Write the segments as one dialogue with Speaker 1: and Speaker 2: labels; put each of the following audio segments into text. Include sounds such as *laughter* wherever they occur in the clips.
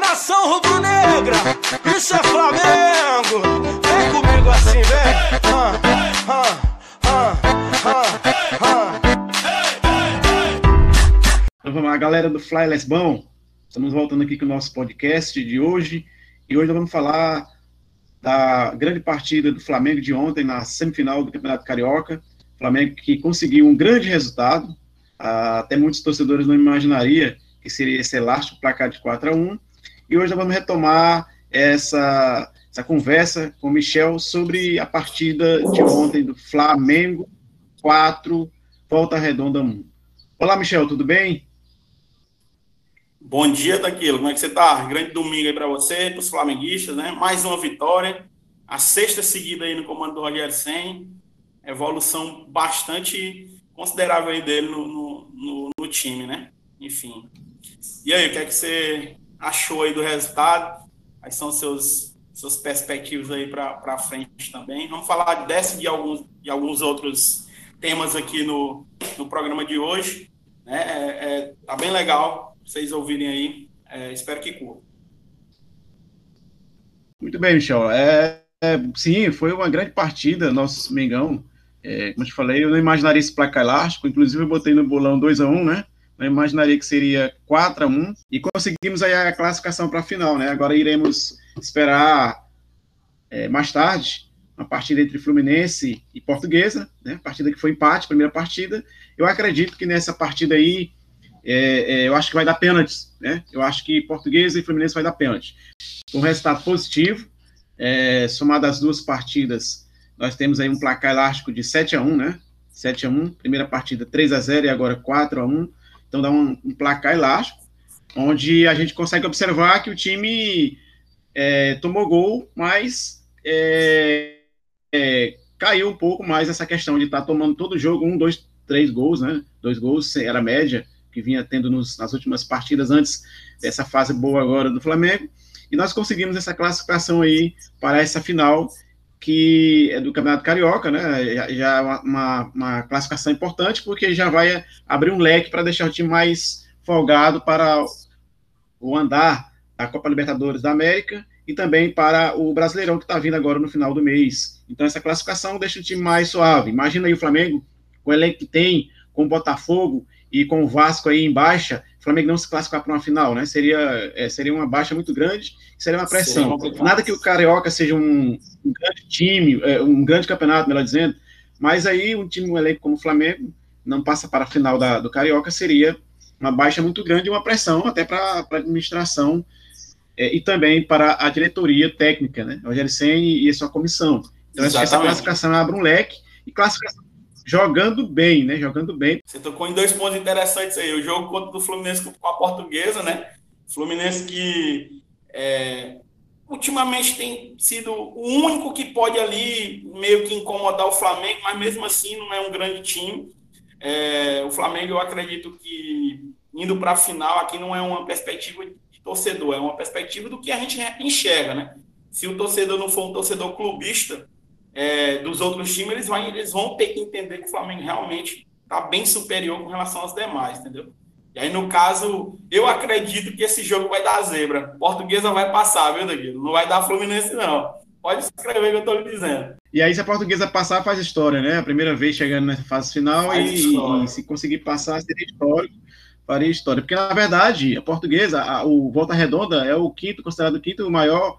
Speaker 1: Nação rubro-negra, isso é Flamengo. Vem comigo assim, vem. Ah, ah, ah.
Speaker 2: Então vamos lá, galera do Fly Lesbão. Estamos voltando aqui com o nosso podcast de hoje. E hoje nós vamos falar da grande partida do Flamengo de ontem na semifinal do Campeonato Carioca. Flamengo que conseguiu um grande resultado. Ah, até muitos torcedores não imaginariam que seria esse elástico placar de 4 a 1 E hoje nós vamos retomar essa, essa conversa com o Michel sobre a partida de ontem do Flamengo 4, Volta Redonda 1. Olá, Michel, tudo bem?
Speaker 3: Bom dia, Daquilo. Como é que você tá? Grande domingo aí para você, para os flamenguistas, né? Mais uma vitória. A sexta seguida aí no comando do Rogério Senna. Evolução bastante considerável aí dele no, no, no, no time, né? Enfim. E aí, o que é que você achou aí do resultado? Quais são seus suas perspectivas aí para frente também? Vamos falar dessa e de alguns, de alguns outros temas aqui no, no programa de hoje. Né? É, é, tá bem legal vocês ouvirem aí. É, espero que curta.
Speaker 2: Muito bem, Michel. É, é, sim, foi uma grande partida, nosso Mengão. É, como eu te falei, eu não imaginaria esse placar elástico, inclusive eu botei no bolão 2 a 1 né? Não imaginaria que seria 4 a 1 e conseguimos aí a classificação para a final, né? Agora iremos esperar é, mais tarde uma partida entre Fluminense e Portuguesa, né? Partida que foi empate, primeira partida. Eu acredito que nessa partida aí é, é, eu acho que vai dar pênaltis, né? Eu acho que Portuguesa e Fluminense vai dar pênalti. Um resultado positivo, é, somado as duas partidas, nós temos aí um placar elástico de 7 a 1 né? 7 a 1 primeira partida 3 a 0 e agora 4 a 1 então dá um, um placar elástico, onde a gente consegue observar que o time é, tomou gol, mas é, é, caiu um pouco mais essa questão de estar tá tomando todo jogo um, dois, três gols, né? Dois gols era a média que vinha tendo nos, nas últimas partidas antes dessa fase boa agora do Flamengo. E nós conseguimos essa classificação aí para essa final que é do Campeonato Carioca, né? Já, já é uma, uma, classificação importante, porque já vai abrir um leque para deixar o time mais folgado para o andar da Copa Libertadores da América e também para o Brasileirão que está vindo agora no final do mês. Então, essa classificação deixa o time mais suave. Imagina aí o Flamengo, com o elenco que tem, com o Botafogo e com o Vasco aí em baixa, o Flamengo não se classificar para uma final, né? Seria, é, seria uma baixa muito grande, seria uma pressão. Nada que o Carioca seja um, um grande time, é, um grande campeonato, melhor dizendo, mas aí um time, um elenco como o Flamengo, não passa para a final da, do Carioca, seria uma baixa muito grande e uma pressão até para a administração é, e também para a diretoria técnica, né? Rogério Senna e a sua comissão. Então, Exatamente. essa classificação abre um leque e classificação jogando bem, né? Jogando bem.
Speaker 3: Você tocou em dois pontos interessantes aí. O jogo contra o Fluminense com a Portuguesa, né? Fluminense que é, ultimamente tem sido o único que pode ali meio que incomodar o Flamengo, mas mesmo assim não é um grande time. É, o Flamengo, eu acredito que indo para a final aqui não é uma perspectiva de torcedor, é uma perspectiva do que a gente enxerga, né? Se o torcedor não for um torcedor clubista, é, dos outros times, eles vão, eles vão ter que entender que o Flamengo realmente está bem superior com relação aos demais, entendeu? E aí, no caso, eu acredito que esse jogo vai dar zebra. Portuguesa vai passar, viu, Danilo? Não vai dar Fluminense, não. Pode escrever o que eu estou lhe dizendo.
Speaker 2: E aí, se a portuguesa passar, faz história, né? A primeira vez chegando na fase final e, e, se conseguir passar, seria histórico, faria história. Porque, na verdade, a portuguesa, a, o Volta Redonda é o quinto, considerado o quinto maior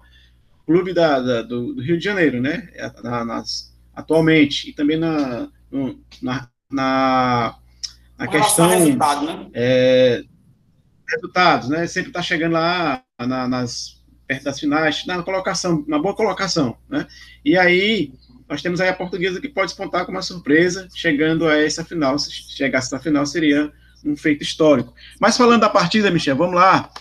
Speaker 2: clube da, da do, do, Rio de Janeiro, né? É, na, nas, atualmente. E também na, no, na, na, na questão. Resultado, né? É, resultados, né? Sempre está chegando lá na, nas, perto das finais, na colocação, na boa colocação, né? E aí nós temos aí a portuguesa que pode despontar com uma surpresa, chegando a essa final. Se chegasse na final, seria um feito histórico. Mas falando da partida, Michel, vamos lá.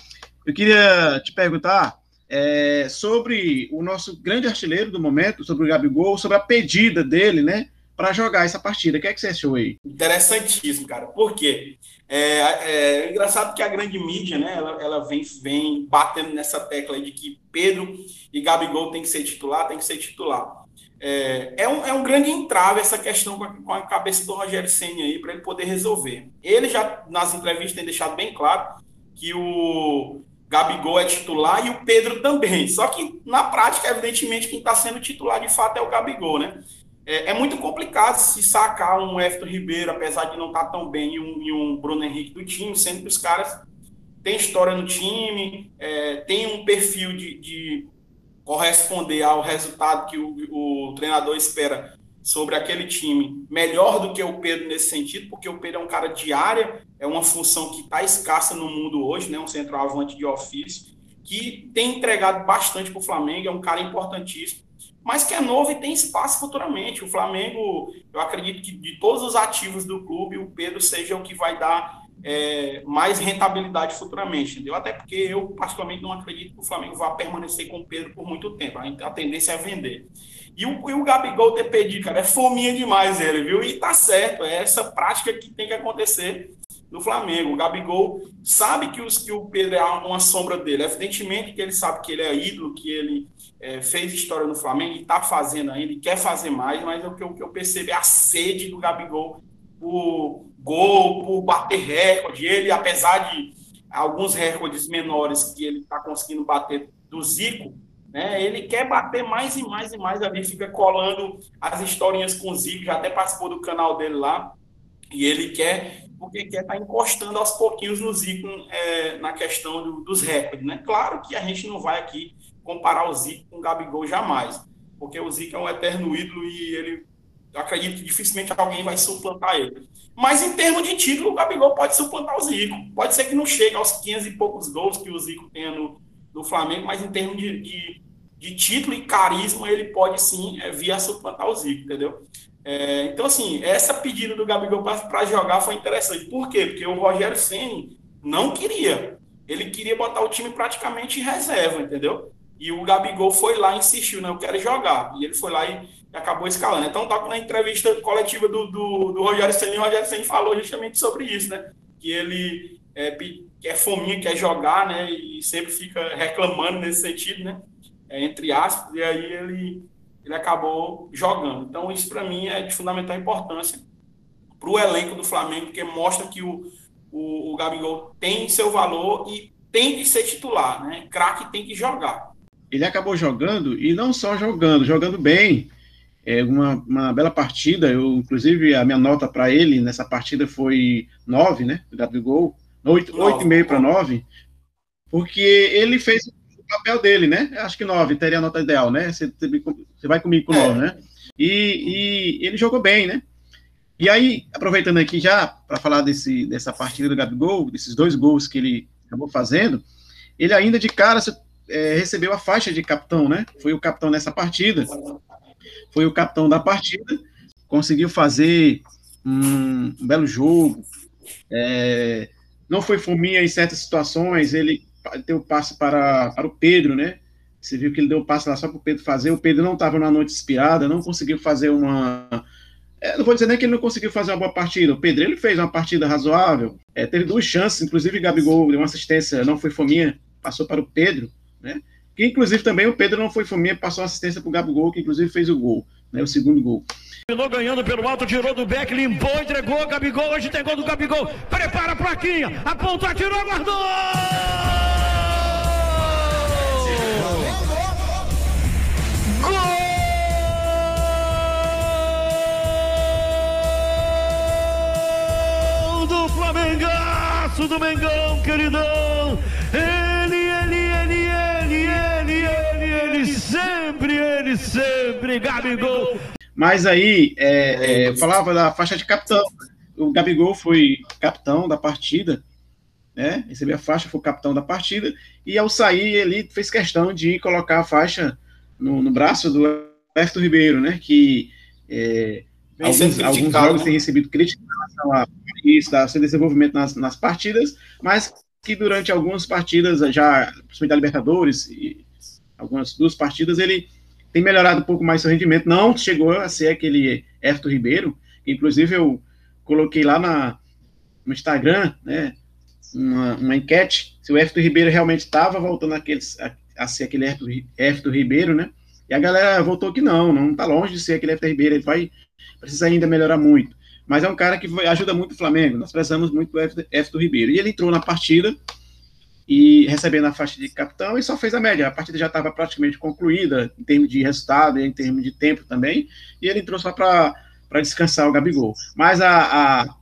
Speaker 2: Eu queria te perguntar é, sobre o nosso grande artilheiro do momento, sobre o Gabigol, sobre a pedida dele, né, para jogar essa partida. O que é que você achou aí?
Speaker 3: Interessantíssimo, cara. Por quê? É, é, engraçado que a grande mídia, né, ela, ela vem, vem batendo nessa tecla de que Pedro e Gabigol tem que ser titular, tem que ser titular. É, é, um, é um grande entrave essa questão com a, com a cabeça do Rogério Senna aí, para ele poder resolver. Ele já, nas entrevistas, tem deixado bem claro que o, Gabigol é titular e o Pedro também. Só que na prática, evidentemente, quem está sendo titular de fato é o Gabigol, né? É, é, muito complicado se sacar um Everton Ribeiro, apesar de não estar tá tão bem, e um, e um, Bruno Henrique do time, sendo que os caras têm história no time, é, tem um perfil de, de, corresponder ao resultado que o, o treinador espera sobre aquele time melhor do que o Pedro nesse sentido, porque o Pedro é um cara de área, é uma função que está escassa no mundo hoje, né, um centroavante de ofício, que tem entregado bastante para o Flamengo, é um cara importantíssimo, mas que é novo e tem espaço futuramente. O Flamengo, eu acredito que de todos os ativos do clube, o Pedro seja o que vai dar é, mais rentabilidade futuramente, entendeu? Até porque eu, particularmente, não acredito que o Flamengo vá permanecer com o Pedro por muito tempo. A tendência é vender. E o, e o Gabigol ter pedido, cara, é fominha demais ele, viu? E tá certo, é essa prática que tem que acontecer no Flamengo. O Gabigol sabe que, os, que o Pedro é uma sombra dele. Evidentemente que ele sabe que ele é ídolo, que ele é, fez história no Flamengo e está fazendo ainda, e quer fazer mais, mas o que eu, que eu percebo é a sede do Gabigol por gol, por bater recorde. Ele, apesar de alguns recordes menores que ele está conseguindo bater do Zico, né, ele quer bater mais e mais e mais ali, fica colando as historinhas com o Zico, já até participou do canal dele lá, e ele quer, porque quer estar tá encostando aos pouquinhos no Zico é, na questão do, dos recordes. Né? Claro que a gente não vai aqui comparar o Zico com o Gabigol jamais, porque o Zico é um eterno ídolo e ele acredito que dificilmente alguém vai suplantar ele. Mas em termos de título, o Gabigol pode suplantar o Zico. Pode ser que não chegue aos 500 e poucos gols que o Zico tenha no, no Flamengo, mas em termos de, de, de título e carisma, ele pode sim é, vir a suplantar o Zico, entendeu? É, então, assim, essa pedida do Gabigol para jogar foi interessante. Por quê? Porque o Rogério Senni não queria. Ele queria botar o time praticamente em reserva, entendeu? E o Gabigol foi lá e insistiu, né? Eu quero jogar. E ele foi lá e, acabou escalando. Então, tá na entrevista coletiva do, do, do Rogério Senna, o Rogério Senna falou justamente sobre isso, né? Que ele é, quer fominha, quer jogar, né? E sempre fica reclamando nesse sentido, né? É, entre aspas, e aí ele, ele acabou jogando. Então, isso para mim é de fundamental importância para o elenco do Flamengo, porque mostra que o, o, o Gabigol tem seu valor e tem que ser titular, né? Craque tem que jogar
Speaker 2: ele acabou jogando, e não só jogando, jogando bem. É uma, uma bela partida. Eu, inclusive, a minha nota para ele nessa partida foi 9, né? Do Gabigol. 8,5 para 9. Porque ele fez o papel dele, né? Acho que 9 teria a nota ideal, né? Você, você vai comigo com 9, é. né? E, e ele jogou bem, né? E aí, aproveitando aqui já para falar desse, dessa partida do Gabigol, desses dois gols que ele acabou fazendo, ele ainda de cara, é, recebeu a faixa de capitão, né? Foi o capitão nessa partida. Foi o capitão da partida. Conseguiu fazer um, um belo jogo. É, não foi fominha em certas situações. Ele deu passe para, para o Pedro, né? Você viu que ele deu passe lá só para o Pedro fazer. O Pedro não estava na noite inspirada, não conseguiu fazer uma. É, não vou dizer nem que ele não conseguiu fazer uma boa partida. O Pedro ele fez uma partida razoável. É, teve duas chances, inclusive Gabigol deu uma assistência, não foi fominha, passou para o Pedro né? Que inclusive também o Pedro não foi fominha, passou assistência para o Gabigol, que inclusive fez o gol, né? O segundo gol.
Speaker 4: Terminou ganhando pelo alto, tirou do Beck, limpou, entregou, Gabigol, hoje tem gol do Gabigol, prepara a plaquinha, apontou, atirou, guardou! Gol do Flamengaço do Mengão, queridão! Sempre, Gabigol.
Speaker 2: Mas aí, é, é, falava da faixa de capitão. O Gabigol foi capitão da partida, né? Recebeu a faixa, foi capitão da partida. E ao sair, ele fez questão de colocar a faixa no, no braço do Everton Ribeiro, né? Que é, alguns, alguns jogos né? têm recebido críticas em relação a isso, a seu desenvolvimento nas, nas partidas, mas que durante algumas partidas, já, principalmente da Libertadores, e algumas duas partidas, ele tem melhorado um pouco mais seu rendimento. Não chegou a ser aquele Everton Ribeiro, que inclusive eu coloquei lá na, no Instagram, né, uma, uma enquete, se o Everton Ribeiro realmente estava voltando àqueles, a, a, ser aquele Everton, Ribeiro, né, e a galera voltou que não, não está longe de ser aquele Everton Ribeiro, ele vai precisar ainda melhorar muito. Mas é um cara que ajuda muito o Flamengo, nós precisamos muito do Everton Ribeiro. E ele entrou na partida, e recebendo a faixa de capitão e só fez a média. A partida já estava praticamente concluída em termos de resultado e em termos de tempo também, e ele entrou só para descansar o Gabigol. Mas a, a,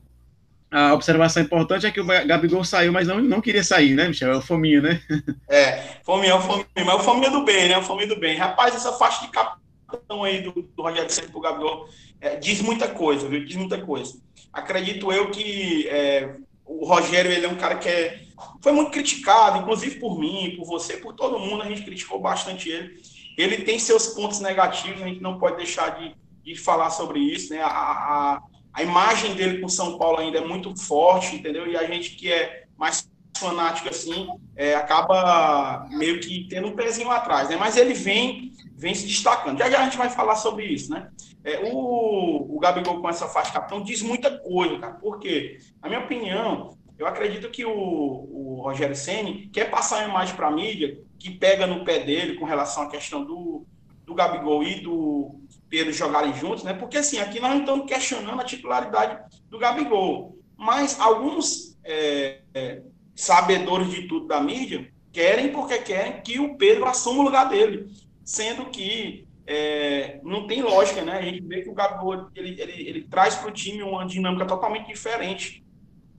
Speaker 2: a, observação importante é que o Gabigol saiu, mas não, não queria sair, né, Michel? É o Fominho, né? *laughs*
Speaker 3: É, Fominho, é o Fominho, mas o Fominho do bem, né? O Fominho do bem. Rapaz, essa faixa de capitão aí do, do Rogério Senna pro Gabigol é, diz muita coisa, viu? Diz muita coisa. Acredito eu que é, o Rogério, ele é um cara que é, foi muito criticado, inclusive por mim, por você, por todo mundo, a gente criticou bastante ele. Ele tem seus pontos negativos, a gente não pode deixar de, de falar sobre isso, né? A, a, a imagem dele com São Paulo ainda é muito forte, entendeu? E a gente que é mais fanático assim, é, acaba meio que tendo um pezinho atrás, né? Mas ele vem, vem se destacando. Já já a gente vai falar sobre isso, né? É, o, o Gabigol com essa faixa capitão diz muita coisa, cara. Por quê? Na minha opinião, eu acredito que o, o Rogério Ceni quer passar uma imagem para a mídia que pega no pé dele com relação à questão do, do Gabigol e do Pedro jogarem juntos, né? Porque assim, aqui nós não estamos questionando a titularidade do Gabigol, mas alguns é, é, sabedores de tudo da mídia querem porque querem que o Pedro assuma o lugar dele, sendo que é, não tem lógica, né? A gente vê que o Gabigol ele, ele, ele traz para o time uma dinâmica totalmente diferente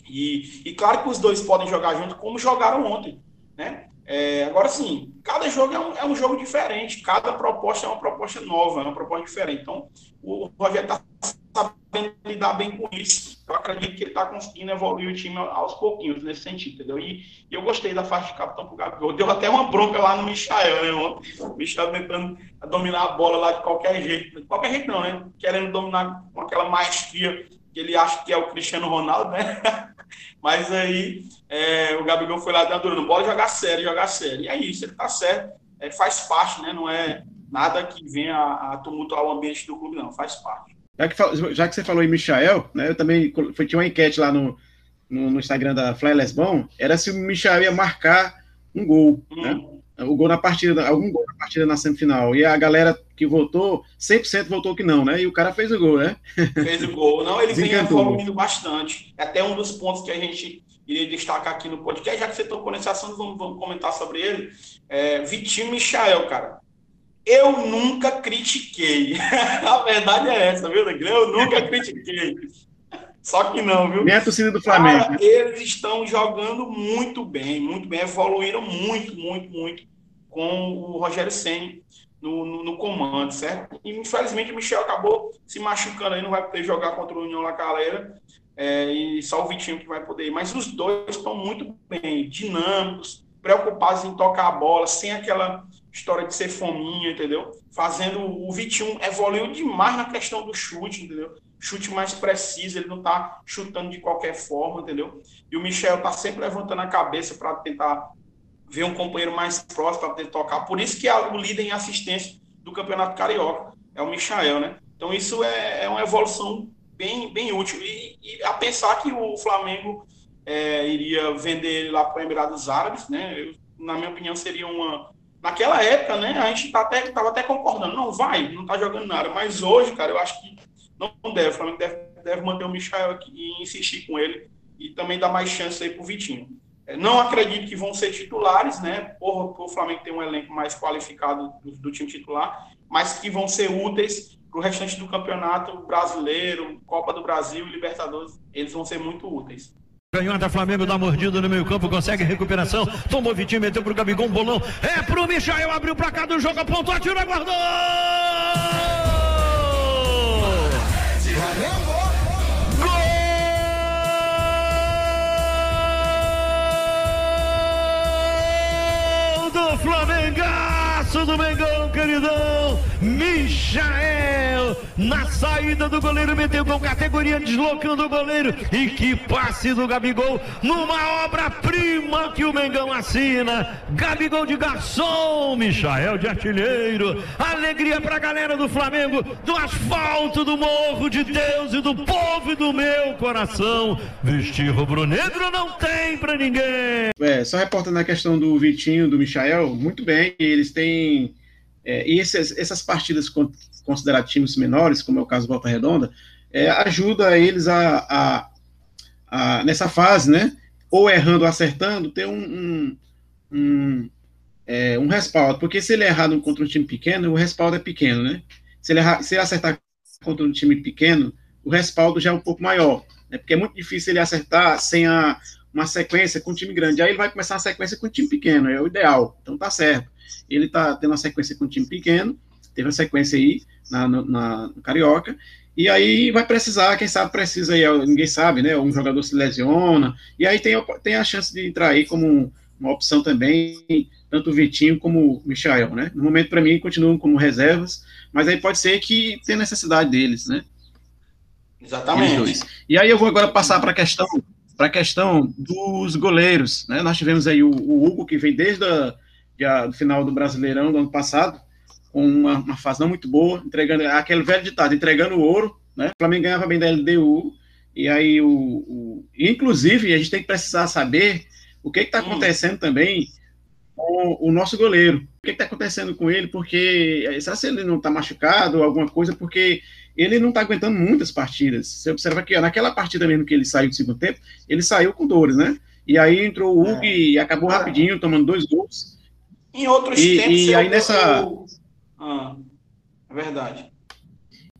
Speaker 3: e, e claro que os dois podem jogar junto, como jogaram ontem, né? É, agora sim, cada jogo é um, é um, jogo diferente, cada proposta é uma proposta nova, é uma proposta diferente. Então, o Rogério está sabendo lidar bem com isso. Eu acredito que ele está conseguindo evoluir o time aos pouquinhos nesse sentido, entendeu? E, e eu gostei da faixa de capitão para o Gabigol. Deu até uma bronca lá no Michael, né? O Michael tentando dominar a bola lá de qualquer jeito. De qualquer jeito não, né? Querendo dominar com aquela maestria ele acha que é o Cristiano Ronaldo, né? *laughs* Mas aí é, o Gabigol foi lá dando no bola jogar sério, jogar sério. E é isso, ele tá certo, é, faz parte, né? Não é nada que venha a, a tumultuar o ambiente do clube, não, faz parte.
Speaker 2: Já que, já que você falou em Michael, né? Eu também foi, tinha uma enquete lá no, no, no Instagram da Fly Lesbon, era se o Michael ia marcar um gol, hum. né? O gol na partida, algum gol na partida na semifinal. E a galera que votou, 100% votou que não, né? E o cara fez o gol, né?
Speaker 3: Fez o gol. Não, ele vem evoluindo bastante. É até um dos pontos que a gente iria destacar aqui no podcast, já que você tocou nesse assunto, vamos, vamos comentar sobre ele. É, Vitinho Michael, cara. Eu nunca critiquei. *laughs* a verdade é essa, viu, Negrão? Eu nunca critiquei. Só que não, viu?
Speaker 2: Nem a torcida do Flamengo. Cara,
Speaker 3: eles estão jogando muito bem, muito bem, evoluíram muito, muito, muito com o Rogério Senni no, no, no, comando, certo? E infelizmente o Michel acabou se machucando aí, não vai poder jogar contra o União La Calera, é, e só o Vitinho que vai poder ir. Mas os dois estão muito bem, dinâmicos, preocupados em tocar a bola, sem aquela história de ser fominha, entendeu? Fazendo o Vitinho evoluiu demais na questão do chute, entendeu? Chute mais preciso, ele não tá chutando de qualquer forma, entendeu? E o Michel tá sempre levantando a cabeça para tentar ver um companheiro mais próximo para poder tocar. Por isso que é o líder em assistência do Campeonato Carioca é o Michael, né? Então isso é, é uma evolução bem, bem útil. E, e, a pensar que o Flamengo é, iria vender ele lá para Emirados Árabes, né? Eu, na minha opinião, seria uma. Naquela época, né? A gente tá até, tava até concordando, não vai, não tá jogando nada. Mas hoje, cara, eu acho que não deve. O Flamengo deve, deve manter o Michael aqui e insistir com ele e também dar mais chance aí pro Vitinho. É, não acredito que vão ser titulares, né? Por, por o Flamengo ter um elenco mais qualificado do, do time titular, mas que vão ser úteis para o restante do campeonato brasileiro, Copa do Brasil e Libertadores. Eles vão ser muito úteis.
Speaker 4: Canhota Flamengo dá mordida no meio campo, consegue recuperação. Tomou Vitinho, meteu pro Gabigol, bolão. É pro Michael, abriu pra cá do jogo, apontou, atirou, guardou! Flamengaço do Mengão, queridão. Michael, na saída do goleiro, meteu com categoria, deslocando o goleiro. E que passe do Gabigol, numa obra-prima que o Mengão assina. Gabigol de garçom, Michael de artilheiro. Alegria pra galera do Flamengo, do asfalto, do morro de Deus e do povo e do meu coração. Vestir rubro-negro não tem pra ninguém.
Speaker 2: É, só reportando a questão do Vitinho, do Michael, muito bem, eles têm é, e essas, essas partidas consideradas times menores, como é o caso do Volta Redonda, é, ajuda eles a, a, a, nessa fase, né? Ou errando ou acertando, ter um, um, um, é, um respaldo, porque se ele errar contra um time pequeno, o respaldo é pequeno, né? Se ele, errar, se ele acertar contra um time pequeno, o respaldo já é um pouco maior, né? Porque é muito difícil ele acertar sem a, uma sequência com um time grande. Aí ele vai começar uma sequência com um time pequeno, é o ideal. Então tá certo. Ele tá tendo uma sequência com um time pequeno, teve uma sequência aí na, na, no Carioca, e aí vai precisar, quem sabe precisa aí, ninguém sabe, né? Um jogador se lesiona, e aí tem, tem a chance de entrar aí como uma opção também, tanto o Vitinho como o Michael, né? No momento, para mim, continuam como reservas, mas aí pode ser que tenha necessidade deles, né?
Speaker 3: Exatamente.
Speaker 2: E aí eu vou agora passar para a questão a questão dos goleiros, né? Nós tivemos aí o, o Hugo, que vem desde o final do Brasileirão do ano passado, com uma, uma, fase não muito boa, entregando aquele velho ditado, entregando o ouro, né? O Flamengo ganhava bem da LDU, e aí o, o inclusive a gente tem que precisar saber o que está hum. acontecendo hum. também com o nosso goleiro. O que está acontecendo com ele? Porque será se ele não está machucado ou alguma coisa? Porque ele não está aguentando muitas partidas. Você observa que ó, naquela partida mesmo que ele saiu do segundo tempo, ele saiu com dores, né? E aí entrou o Hugo é. e acabou rapidinho, tomando dois gols.
Speaker 3: Em outros
Speaker 2: e,
Speaker 3: tempos,
Speaker 2: e aí nessa
Speaker 3: eu, ah, é verdade.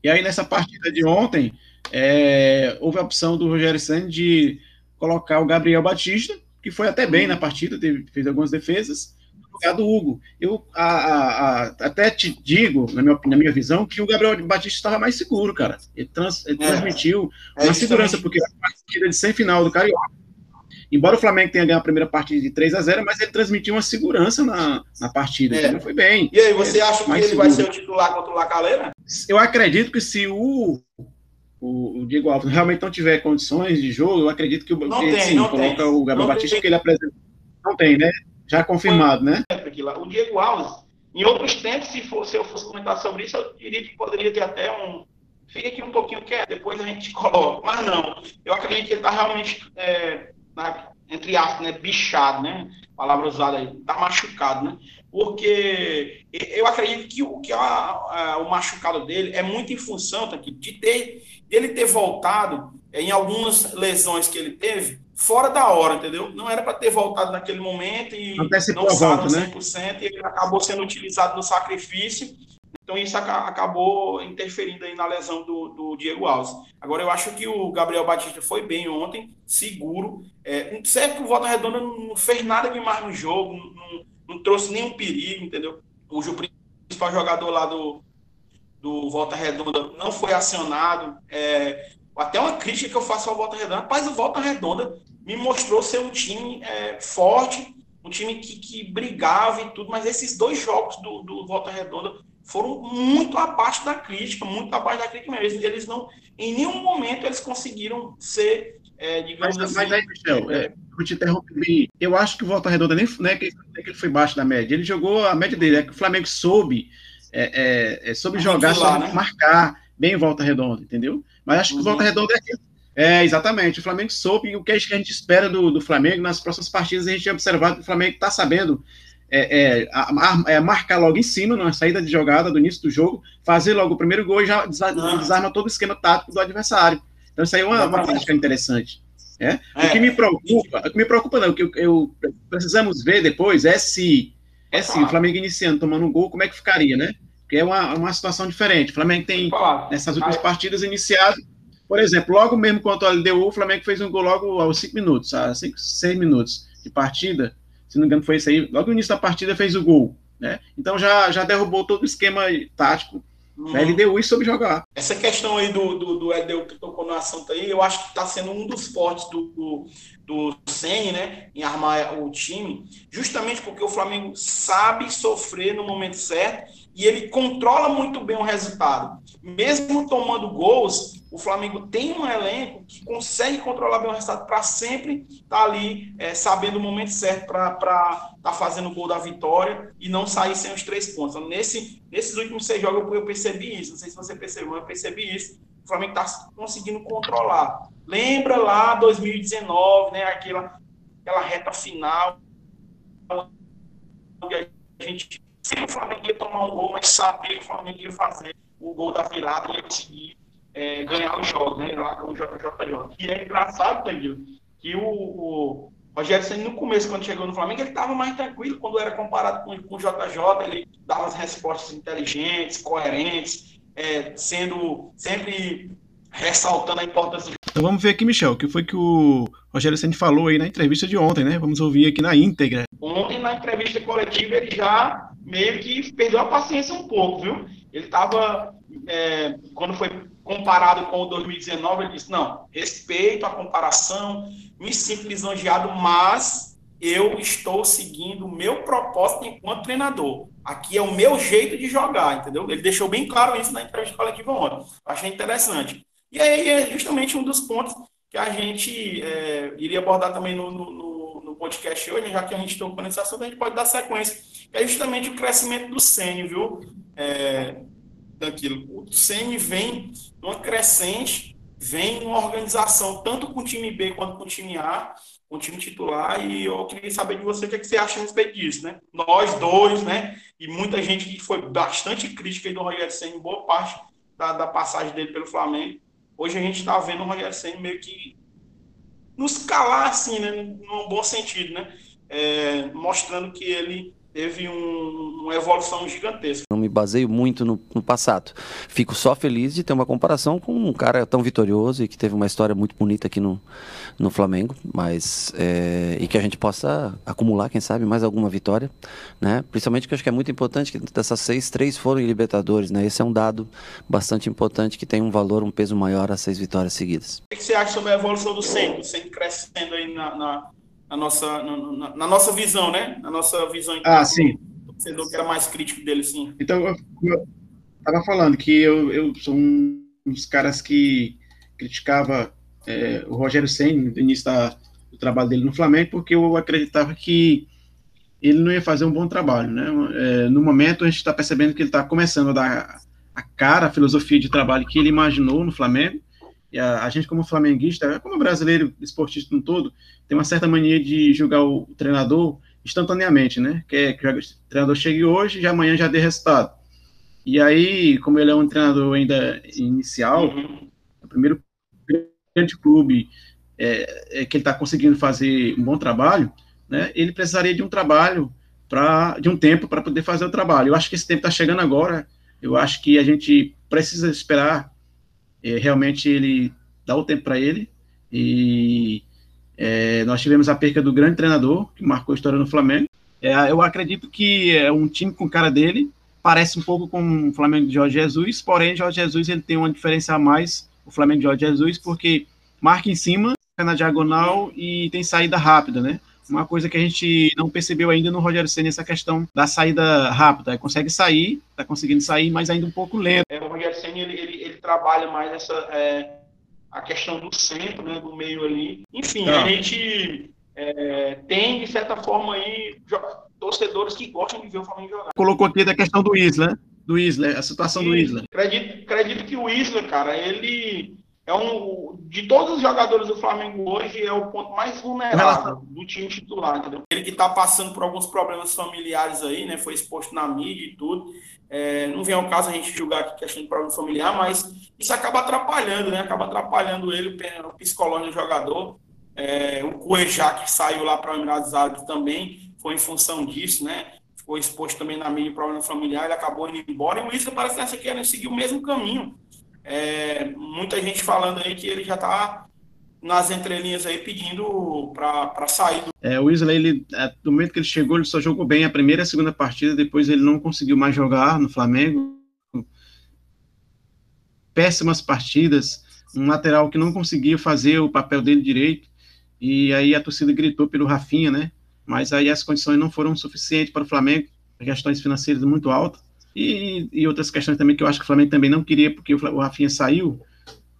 Speaker 2: E aí, nessa partida de ontem, é, houve a opção do Rogério Santos de colocar o Gabriel Batista, que foi até bem na partida, teve, fez algumas defesas, no lugar do Hugo. Eu a, a, a, até te digo, na minha, na minha visão, que o Gabriel Batista estava mais seguro, cara. Ele, trans, ele é. transmitiu é uma segurança, porque uma partida de semifinal do Carioca embora o Flamengo tenha ganhado a primeira partida de 3 a 0 mas ele transmitiu uma segurança na, na partida. É. Então foi bem.
Speaker 3: E aí, você acha que ele seguro. vai ser o titular contra o Lacaleira?
Speaker 2: Eu acredito que se o, o, o, Diego Alves realmente não tiver condições de jogo, eu acredito que o
Speaker 3: não ele, tem, sim, não
Speaker 2: coloca
Speaker 3: tem.
Speaker 2: o Gabriel não Batista tem. que ele apresenta. Não tem, né? Já confirmado, né?
Speaker 3: O Diego Alves, em outros tempos, se, for, se eu fosse comentar sobre isso, eu diria que poderia ter até um. Fica aqui um pouquinho quieto, depois a gente *laughs* coloca. Mas não, eu acredito que ele está realmente é, entre aspas, né, bichado, né? Palavra usada aí, tá machucado, né? Porque eu acredito que, o, que a, a, o machucado dele é muito em função tá, de ter ele ter voltado em algumas lesões que ele teve fora da hora, entendeu? Não era para ter voltado naquele momento e
Speaker 2: Antecipou não saiu
Speaker 3: 100%, né? e ele acabou sendo utilizado no sacrifício então isso acabou interferindo aí na lesão do, do, Diego Alves. Agora eu acho que o Gabriel Batista foi bem ontem, seguro. É, certo que o Volta Redonda não fez nada demais no jogo, não, não trouxe nenhum perigo, entendeu? O principal jogador lá do, do Volta Redonda não foi acionado. É, até uma crítica que eu faço ao Volta Redonda. Rapaz, o Volta Redonda me mostrou ser um time é, forte, um time que, que brigava e tudo, mas esses dois jogos do, do Volta Redonda foram muito abaixo da crítica, muito abaixo da crítica mesmo. Eles não, em nenhum momento eles conseguiram ser, é, digamos
Speaker 2: mas,
Speaker 3: assim.
Speaker 2: Mas aí, Michel, é, eu te interrompi. Eu acho que o Volta Redonda nem não é que, é que ele foi baixo da média. Ele jogou a média dele. É que o Flamengo soube, é, é, é soube jogar, soube né? marcar bem Volta Redonda, entendeu? Mas acho que o Volta uhum. Redonda é é, exatamente. O Flamengo soube o que a gente espera do, do Flamengo nas próximas partidas. A gente tem observado que o Flamengo está sabendo é, é, a, a, é, marcar logo em cima, na saída de jogada do início do jogo, fazer logo o primeiro gol e já desarma todo o esquema tático do adversário. Então, isso aí é uma, uma prática interessante. É? O que é. me preocupa, o que me preocupa não, o que eu, eu, precisamos ver depois é se, é se o Flamengo iniciando, tomando um gol, como é que ficaria, né? Porque é uma, uma situação diferente. O Flamengo tem, nessas últimas partidas, iniciado, por exemplo, logo mesmo contra o LDU, o Flamengo fez um gol logo aos 5 minutos, a 6 minutos de partida se não me engano, foi isso aí. Logo no início da partida fez o gol. Né? Então já, já derrubou todo o esquema tático uhum. da LDU e soube jogar.
Speaker 3: Essa questão aí do, do, do LDU que tocou no assunto aí, eu acho que está sendo um dos fortes do, do, do né? Em armar o time, justamente porque o Flamengo sabe sofrer no momento certo e ele controla muito bem o resultado. Mesmo tomando gols, o Flamengo tem um elenco que consegue controlar bem o resultado para sempre estar tá ali é, sabendo o momento certo para estar tá fazendo o gol da vitória e não sair sem os três pontos. Então, nesse, nesses últimos seis jogos eu percebi isso. Não sei se você percebeu, eu percebi isso. O Flamengo está conseguindo controlar. Lembra lá 2019, né? Aquela, aquela reta final. A gente se o Flamengo ia tomar um gol, mas sabia que o Flamengo ia fazer o gol da virada e ia conseguir é, ganhar o jogo, né? Lá com o JJJ. E é engraçado, Danilo, que o, o Rogério Senna, no começo, quando chegou no Flamengo, ele estava mais tranquilo quando era comparado com, com o JJ, ele dava as respostas inteligentes, coerentes, é, sendo sempre ressaltando a importância.
Speaker 2: Então vamos ver aqui, Michel, o que foi que o Rogério Senna falou aí na entrevista de ontem, né? Vamos ouvir aqui na íntegra.
Speaker 3: Ontem, na entrevista coletiva, ele já meio que perdeu a paciência um pouco, viu? Ele estava, é, quando foi comparado com o 2019, ele disse, não, respeito a comparação, me sinto lisonjeado, mas eu estou seguindo o meu propósito enquanto treinador. Aqui é o meu jeito de jogar, entendeu? Ele deixou bem claro isso na entrevista coletiva ontem. Achei interessante. E aí é justamente um dos pontos que a gente é, iria abordar também no, no, no, podcast hoje, já que a gente tocou nesse assunto, a gente pode dar sequência. É justamente o crescimento do Sene, viu? É, daquilo. O Sene vem numa crescente, vem numa organização, tanto com o time B quanto com o time A, com o time titular, e eu queria saber de você o que, é que você acha a respeito disso, né? Nós dois, né? E muita gente que foi bastante crítica do Rogério Senna, boa parte da, da passagem dele pelo Flamengo Hoje a gente está vendo o Rogério Senna meio que nos calar, assim, né, num bom sentido, né? É, mostrando que ele teve um, uma evolução gigantesca.
Speaker 5: Não me baseio muito no, no, passado. Fico só feliz de ter uma comparação com um cara tão vitorioso e que teve uma história muito bonita aqui no, no Flamengo, mas é, e que a gente possa acumular, quem sabe, mais alguma vitória, né? Principalmente que eu acho que é muito importante que dessas seis, três foram em Libertadores, né? Esse é um dado bastante importante que tem um valor, um peso maior às seis vitórias seguidas.
Speaker 3: O que você acha sobre a evolução do Centro, sempre crescendo aí na, na na nossa, na, na, nossa visão, né? Na nossa visão.
Speaker 2: Ah, sim.
Speaker 3: Torcedor que era mais crítico dele, sim.
Speaker 2: Então, eu, eu tava falando que eu, eu sou um dos caras que criticava é, o Rogério Senna no início da, do trabalho dele no Flamengo, porque eu acreditava que ele não ia fazer um bom trabalho, né? É, no momento, a gente está percebendo que ele está começando a dar a cara, a filosofia de trabalho que ele imaginou no Flamengo, e a, a, gente, como flamenguista, como brasileiro, esportista no todo, tem uma certa mania de julgar o treinador instantaneamente, né? Que, é, que o treinador chegue hoje e amanhã já dê resultado. E aí, como ele é um treinador ainda inicial, uhum. o primeiro grande clube é, é que ele está conseguindo fazer um bom trabalho, né? Ele precisaria de um trabalho para de um tempo para poder fazer o trabalho. Eu acho que esse tempo está chegando agora. Eu acho que a gente precisa esperar é, realmente ele dá o tempo para ele. E é, nós tivemos a perca do grande treinador, que marcou a história no Flamengo. É, eu acredito que é um time com cara dele, parece um pouco com o Flamengo de Jorge Jesus, porém, Jorge Jesus ele tem uma diferença a mais, o Flamengo de Jorge Jesus, porque marca em cima, na diagonal e tem saída rápida, né? Uma coisa que a gente não percebeu ainda no Rogério Senna, essa questão da saída rápida. Ele consegue sair, está conseguindo sair, mas ainda um pouco lento.
Speaker 3: É, o Rogério Senna, ele, ele, trabalha mais essa, é, a questão do centro, né, do meio ali. Enfim, a gente é, tem, de certa forma, aí, torcedores que gostam de ver o Flamengo jogar.
Speaker 2: Colocou aqui da questão do Isla, do Isla, a situação do Isla.
Speaker 3: Acredito, acredito que o Isla, cara, ele é um de todos os jogadores do Flamengo hoje é o ponto mais vulnerável do time titular, entendeu? Ele que está passando por alguns problemas familiares aí, né? Foi exposto na mídia e tudo. É, não vem ao caso a gente julgar aqui questão de problema familiar, mas isso acaba atrapalhando, né? Acaba atrapalhando ele, o psicológico do jogador. É, o Cuejá, que saiu lá para o Emirados Árabes também, foi em função disso, né? Ficou exposto também na mídia problema familiar, ele acabou indo embora. E o Isla parece que querendo seguir o mesmo caminho é, muita gente falando aí que ele já está nas entrelinhas aí pedindo para sair. Do...
Speaker 2: É, o Isla, ele, é, no momento que ele chegou, ele só jogou bem a primeira e a segunda partida, depois ele não conseguiu mais jogar no Flamengo. Péssimas partidas, um lateral que não conseguia fazer o papel dele direito, e aí a torcida gritou pelo Rafinha, né? Mas aí as condições não foram suficientes para o Flamengo, questões financeiras muito altas. E, e, outras questões também que eu acho que o Flamengo também não queria, porque o Rafinha saiu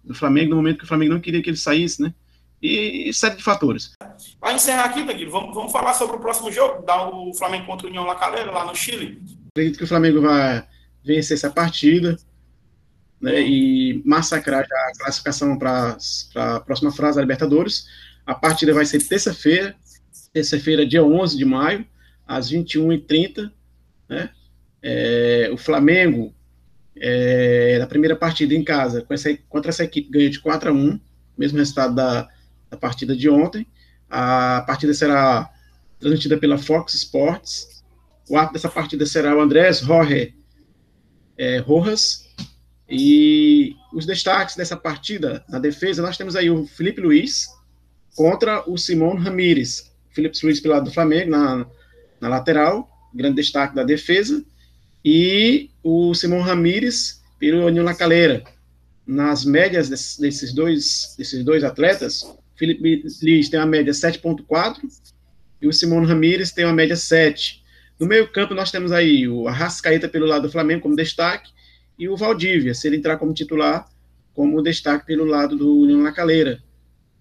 Speaker 2: do Flamengo no momento que o Flamengo não queria que ele saísse, né? E, e série de fatores.
Speaker 3: Para encerrar aqui, Danilo, vamos, vamos falar sobre o próximo jogo, dar o Flamengo contra o União La Calera, lá no Chile.
Speaker 2: Acredito que o Flamengo vai vencer essa partida né, e massacrar já a classificação para a próxima fase da Libertadores. A partida vai ser terça-feira, terça-feira, dia 11 de maio, às 21h30, né? É, o Flamengo, é, na primeira partida em casa, essa, contra essa equipe, ganha de 4 a 1 mesmo resultado da, da partida de ontem. A partida será transmitida pela Fox Sports. O ato dessa partida será o Andrés Jorge é, Rojas. E os destaques dessa partida, na defesa, nós temos aí o Felipe Luiz contra o Simão Ramírez. Felipe Luiz pelo lado do Flamengo, na, na lateral, grande destaque da defesa. E o Simão Ramírez pelo Anil Lacaleira. Nas médias desses, dois, desses dois atletas, Felipe Luiz tem uma média 7.4 e o Simão Ramírez tem uma média 7. No meio campo, nós temos aí o Arrascaeta pelo lado do Flamengo como destaque e o Valdívia, se ele entrar como titular, como destaque pelo lado do União La Calera.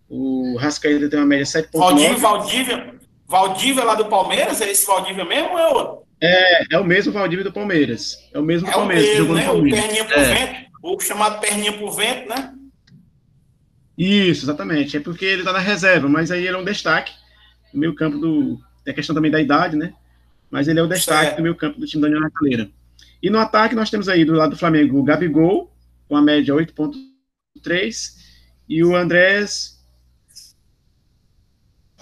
Speaker 2: O Arrascaeta tem uma média 7.9.
Speaker 3: Valdívia, Valdívia, Valdívia lá do Palmeiras? É esse Valdívia mesmo ou é outro?
Speaker 2: É, é o mesmo Valdívia do Palmeiras. É o mesmo
Speaker 3: é
Speaker 2: Palmeiras.
Speaker 3: O mesmo, né? O perninha por é. vento, o chamado perninha por vento, né?
Speaker 2: Isso, exatamente. É porque ele tá na reserva, mas aí ele é um destaque no meio campo do... A questão também da idade, né? mas ele é o destaque do meio campo do time da União Lacaleira. E no ataque nós temos aí do lado do Flamengo o Gabigol, com a média 8.3, e o Andrés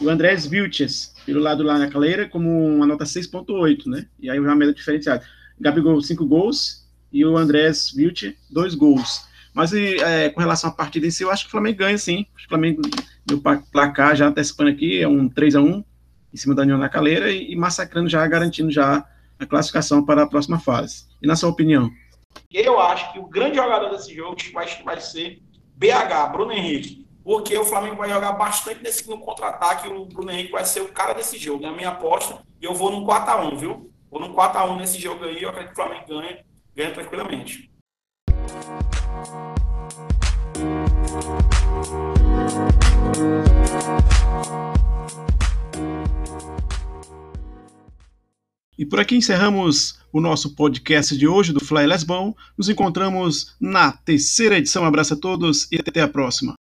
Speaker 2: o Andrés Vilches, pelo lado lá na Caleira, como uma nota 6.8, né? E aí uma média diferenciada. Gabigol, 5 gols, e o Andrés Vilches, 2 gols. Mas é, com relação à partida em si, eu acho que o Flamengo ganha, sim. O Flamengo, meu placar já antecipando aqui, é um 3 a 1 em cima da União na Caleira e, e massacrando já, garantindo já a classificação para a próxima fase. E na sua opinião?
Speaker 3: Eu acho que o grande jogador desse jogo vai, vai ser BH, Bruno Henrique. Porque o Flamengo vai jogar bastante nesse, no contra-ataque. O Bruno Henrique vai ser o cara desse jogo. É a minha aposta. E eu vou no 4x1, viu? Vou no 4x1 nesse jogo aí. Eu acredito que o Flamengo ganha, ganha tranquilamente.
Speaker 2: E por aqui encerramos o nosso podcast de hoje do Fly Lesbão. Nos encontramos na terceira edição. Um abraço a todos e até a próxima.